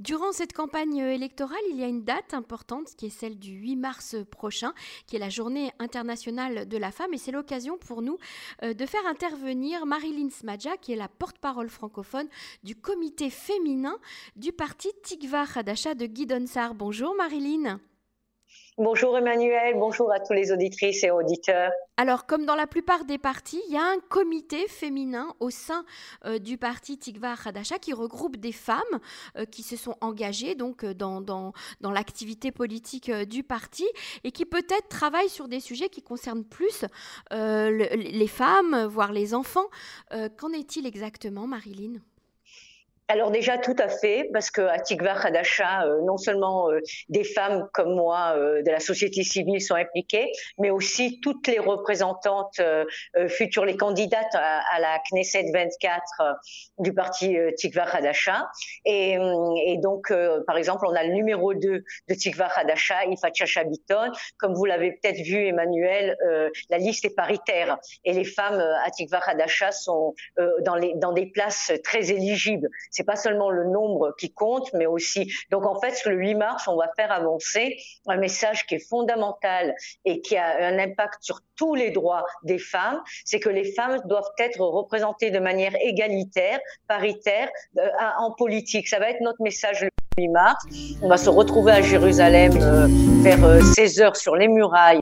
Durant cette campagne électorale, il y a une date importante qui est celle du 8 mars prochain, qui est la journée internationale de la femme. Et c'est l'occasion pour nous euh, de faire intervenir Marilyn Smadja, qui est la porte-parole francophone du comité féminin du parti Tikva Hadasha de Guy Donsar. Bonjour Marilyn. Bonjour Emmanuel, bonjour à tous les auditrices et auditeurs. Alors, comme dans la plupart des partis, il y a un comité féminin au sein euh, du parti Tikva Hadasha qui regroupe des femmes euh, qui se sont engagées donc euh, dans, l'activité politique du parti et qui peut-être travaillent sur des sujets qui concernent plus les femmes, voire les enfants. Qu'en est-il exactement, Marilyn? Alors déjà tout à fait, parce que à Tikva Hadasha, euh, non seulement euh, des femmes comme moi euh, de la société civile sont impliquées, mais aussi toutes les représentantes futures, les candidates à, la Knesset 24 du parti Tikva Hadasha. Et, et donc, par exemple, on a le numéro 2 de Tikva Hadasha, Ifat Chachabiton. Comme vous l'avez peut-être vu, Emmanuel, la liste est paritaire et les femmes à Tikva Hadasha sont dans, les, dans des places très éligibles c'est pas seulement le nombre qui compte, mais aussi. Donc en fait, le 8 mars, on va faire avancer un message qui est fondamental et qui a un impact sur tous les droits des femmes, c'est que les femmes doivent être représentées de manière égalitaire, paritaire euh, en politique. Ça va être notre message le 8 mars. On va se retrouver à Jérusalem euh, vers 16 euh, heures sur les murailles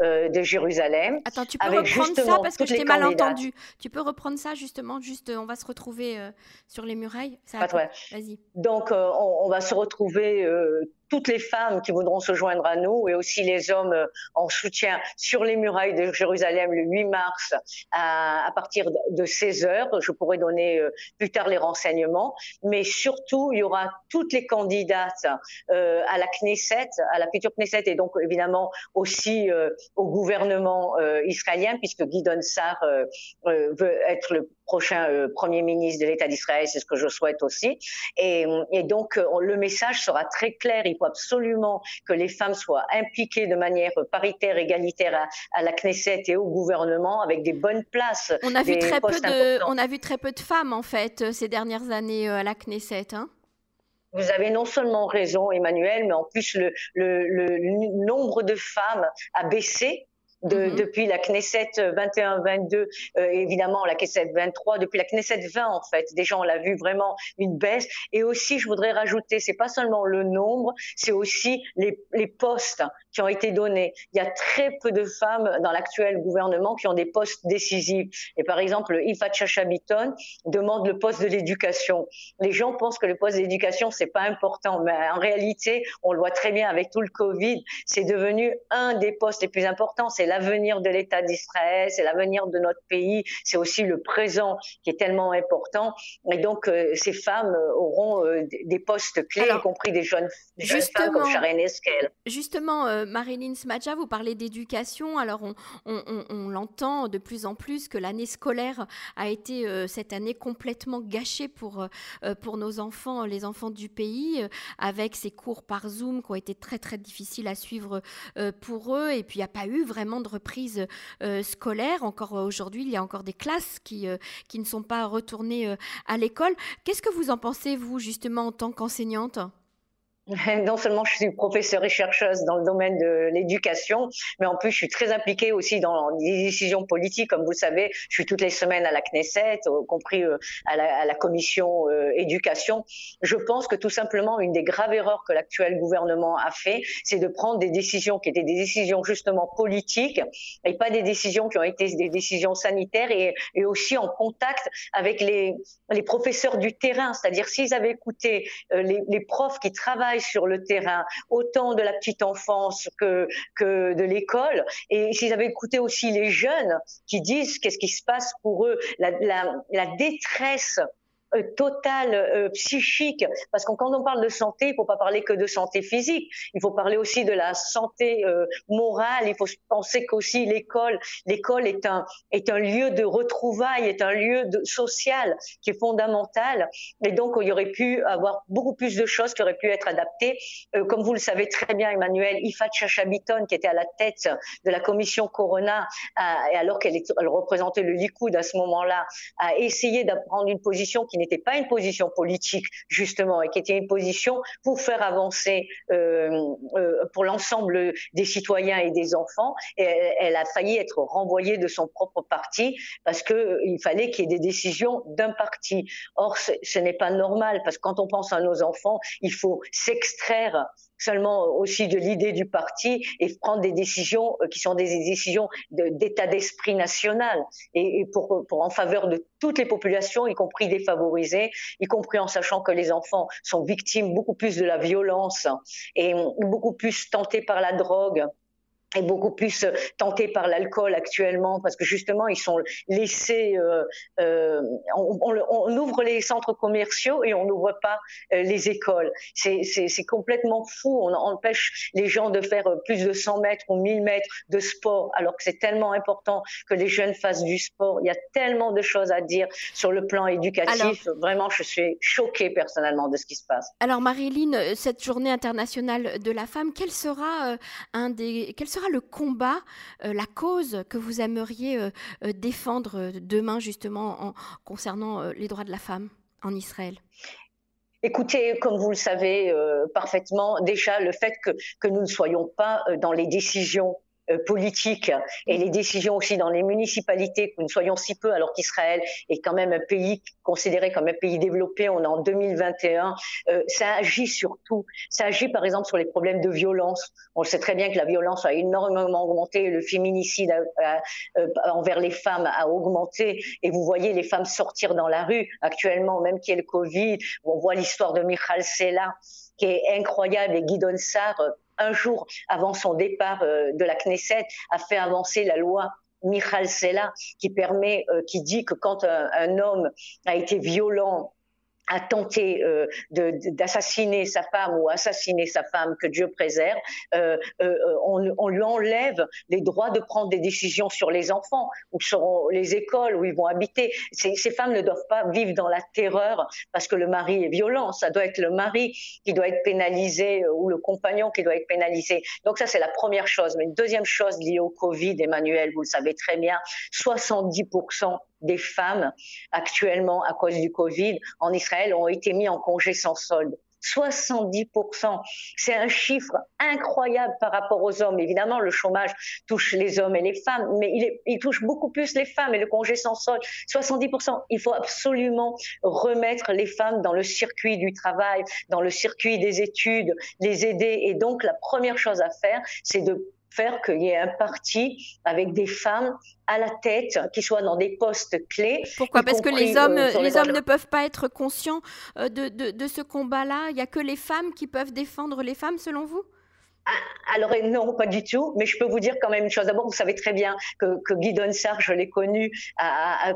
euh, de Jérusalem. Attends, tu peux reprendre ça parce que je t'ai mal entendu. Tu peux reprendre ça justement, juste on va se retrouver euh, sur les murailles. Ça Vas-y. Donc euh, on, on, va se retrouver toutes les femmes qui voudront se joindre à nous et aussi les hommes euh, en soutien sur les murailles de Jérusalem le 8 mars à, partir de 16 heures. Je pourrai donner euh, plus tard les renseignements, mais surtout il y aura toutes les candidates euh, à la Knesset, à la future Knesset et donc évidemment aussi au gouvernement israélien puisque Guy Donsar veut être le prochain euh, Premier ministre de l'État d'Israël, c'est ce que je souhaite aussi. Et, donc, euh, le message sera très clair. Il faut absolument que les femmes soient impliquées de manière paritaire, égalitaire à, la Knesset et au gouvernement, avec des bonnes places. On a vu très peu de, on a vu très peu de femmes en fait euh, ces dernières années à la Knesset. Hein vous avez non seulement raison, Emmanuel, mais en plus le, le, le nombre de femmes a baissé de, mm-hmm. depuis la Knesset 21-22, euh, évidemment la Knesset 23, depuis la Knesset 20 en fait. Déjà on l'a vu vraiment une baisse. Et aussi je voudrais rajouter, c'est pas seulement le nombre, c'est aussi les, les postes qui ont été donnés. Il y a très peu de femmes dans l'actuel gouvernement qui ont des postes décisifs. Et par exemple, Ifat Chachabiton demande le poste de l'éducation. Les gens pensent que le poste d'éducation c'est pas important, mais en réalité, on le voit très bien avec tout le Covid, c'est devenu un des postes les plus importants. C'est l'avenir de l'État d'Israël, c'est l'avenir de notre pays, c'est aussi le présent qui est tellement important. Et donc, euh, ces femmes euh, auront euh, des postes clés, y compris des jeunes, femmes comme Sharon Eskel. Justement, Marilyn Smadja, vous parlez d'éducation. Alors, on, on, l'entend de plus en plus que l'année scolaire a été cette année complètement gâchée pour, pour nos enfants, les enfants du pays, avec ces cours par Zoom qui ont été très, très difficiles à suivre pour eux. Et puis, il n'y a pas eu vraiment de reprise euh, scolaire. Encore aujourd'hui, il y a encore des classes qui, euh, qui ne sont pas retournées euh, à l'école. Qu'est-ce que vous en pensez, vous, justement, en tant qu'enseignante? non seulement je suis professeure et chercheuse dans le domaine de l'éducation, mais en plus je suis très impliquée aussi dans les décisions politiques. Comme vous savez, je suis toutes les semaines à la Knesset, y compris euh, à la, commission euh, éducation. Je pense que tout simplement une des graves erreurs que l'actuel gouvernement a fait, c'est de prendre des décisions qui étaient des décisions justement politiques et pas des décisions qui ont été des décisions sanitaires et, aussi en contact avec les, professeurs du terrain. C'est-à-dire s'ils avaient écouté euh, les profs qui travaillent sur le terrain, autant de la petite enfance que, que de l'école. Et s'ils avaient écouté aussi les jeunes qui disent qu'est-ce qui se passe pour eux, la, la, la détresse euh, totale euh, psychique, parce que quand on parle de santé, il faut pas parler que de santé physique, il faut parler aussi de la santé euh, morale. Il faut penser qu'aussi l'école, l'école est un est un lieu de retrouvailles, est un lieu de, social qui est fondamental. Et donc il y aurait pu avoir beaucoup plus de choses qui auraient pu être adaptées. comme vous le savez très bien, Emmanuel, Ifat Chachabiton, qui était à la tête de la commission Corona, et alors qu'elle elle représentait le Likoud à ce moment-là, a essayé d'apprendre une position qui n'était pas une position politique justement et qui était une position pour faire avancer euh, euh, pour l'ensemble des citoyens et des enfants. Et elle, a failli être renvoyée de son propre parti parce que il fallait qu'il y ait des décisions d'un parti. Or, ce n'est pas normal parce que quand on pense à nos enfants, il faut s'extraire seulement aussi de l'idée du parti et prendre des décisions euh, qui sont des décisions d'état d'esprit national et, pour, pour en faveur de toutes les populations, y compris défavorisées, y compris en sachant que les enfants sont victimes beaucoup plus de la violence et beaucoup plus tentés par la drogue est beaucoup plus euh, tenté par l'alcool actuellement parce que justement ils sont laissés euh, euh, on, on, ouvre les centres commerciaux et on n'ouvre pas euh, les écoles. C'est complètement fou. On empêche les gens de faire plus de 100 mètres ou 1000 mètres de sport alors que c'est tellement important que les jeunes fassent du sport. Il y a tellement de choses à dire sur le plan éducatif. Vraiment je suis choquée personnellement de ce qui se passe. Alors Marilyn cette journée internationale de la femme quel sera un des quel sera le combat, euh, la cause que vous aimeriez euh, euh, défendre demain justement en, concernant les droits de la femme en Israël? Écoutez, comme vous le savez parfaitement, déjà le fait que, nous ne soyons pas dans les décisions politique et les décisions aussi dans les municipalités, que nous soyons si peu alors qu'Israël est quand même un pays considéré comme un pays développé, on est en 2021, euh, ça agit sur tout. Ça agit par exemple sur les problèmes de violence. On sait très bien que la violence a énormément augmenté, le féminicide euh, envers les femmes a augmenté. Et vous voyez les femmes sortir dans la rue actuellement, même qu'il y ait le Covid, on voit l'histoire de Michal Sela qui est incroyable et Guy Donsar un jour avant son départ euh, de la Knesset, a fait avancer la loi Michal Sela qui permet, euh, qui dit que quand un homme a été violent a tenté euh, d'assassiner sa femme ou assassiner sa femme, que Dieu préserve, euh, euh, on, lui enlève les droits de prendre des décisions sur les enfants ou sur les écoles où ils vont habiter. Ces, ces, femmes ne doivent pas vivre dans la terreur parce que le mari est violent. Ça doit être le mari qui doit être pénalisé ou le compagnon qui doit être pénalisé. Donc ça, c'est la première chose. Mais une deuxième chose liée au Covid, Emmanuel, vous le savez très bien, 70% des femmes actuellement à cause du Covid en Israël ont été mis en congé sans solde. 70%. C'est un chiffre incroyable par rapport aux hommes. Évidemment, le chômage touche les hommes et les femmes, mais il, touche beaucoup plus les femmes et le congé sans solde. 70%. Il faut absolument remettre les femmes dans le circuit du travail, dans le circuit des études, les aider. Et donc, la première chose à faire, c'est de faire qu'il y ait un parti avec des femmes à la tête qui soient dans des postes clés. Pourquoi Parce que les hommes, euh, les, hommes ne peuvent pas être conscients euh, de, de, de ce combat-là. Il n'y a que les femmes qui peuvent défendre les femmes, selon vous? Alors non, pas du tout, mais je peux vous dire quand même une chose. D'abord, vous savez très bien que, Guy Donsar, je l'ai connu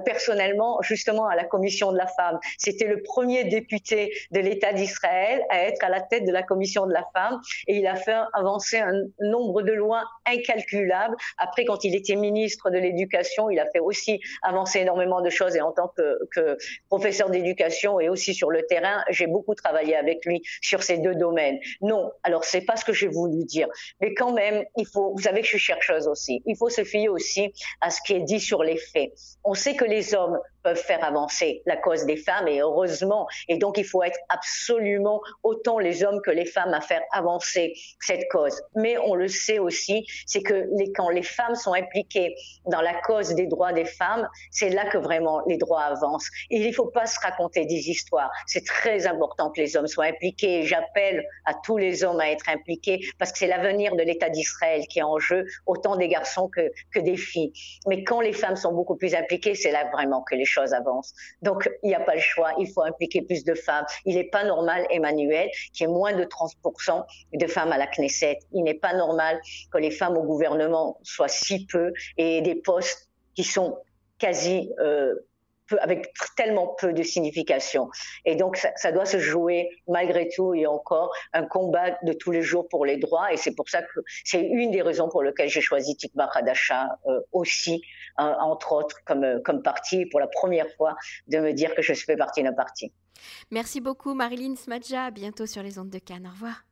personnellement justement à la Commission de la femme. C'était le premier député de l'État d'Israël à être à la tête de la Commission de la femme et il a fait avancer un nombre de lois incalculables. Après, quand il était ministre de l'Éducation, il a fait aussi avancer énormément de choses et en tant que, que professeur d'éducation et aussi sur le terrain, j'ai beaucoup travaillé avec lui sur ces deux domaines. Non, alors c'est pas ce que j'ai voulu dire. Mais quand même, il faut, vous savez que je suis chercheuse aussi, il faut se fier aussi à ce qui est dit sur les faits. On sait que les hommes peuvent faire avancer la cause des femmes et heureusement. Et donc, il faut être absolument autant les hommes que les femmes à faire avancer cette cause. Mais on le sait aussi, c'est que quand les femmes sont impliquées dans la cause des droits des femmes, c'est là que vraiment les droits avancent. Il ne faut pas se raconter des histoires. C'est très important que les hommes soient impliqués. J'appelle à tous les hommes à être impliqués parce que c'est l'avenir de l'État d'Israël qui est en jeu, autant des garçons que, que des filles. Mais quand les femmes sont beaucoup plus impliquées, c'est là vraiment que les choses avancent. Donc, il n'y a pas le choix, il faut impliquer plus de femmes. Il n'est pas normal, Emmanuel, qu'il y ait moins de 30% de femmes à la Knesset. Il n'est pas normal que les femmes au gouvernement soient si peu et des postes qui sont quasi euh, avec tellement peu de signification. Et donc, ça, doit se jouer malgré tout et encore un combat de tous les jours pour les droits. Et c'est pour ça que c'est une des raisons pour lesquelles j'ai choisi Tikva Hadasha euh, aussi, entre autres, comme, euh, comme parti, pour la première fois, de me dire que je fais partie d'un parti. Merci beaucoup, Marilyn Smadja. À bientôt sur les ondes de Cannes. Au revoir.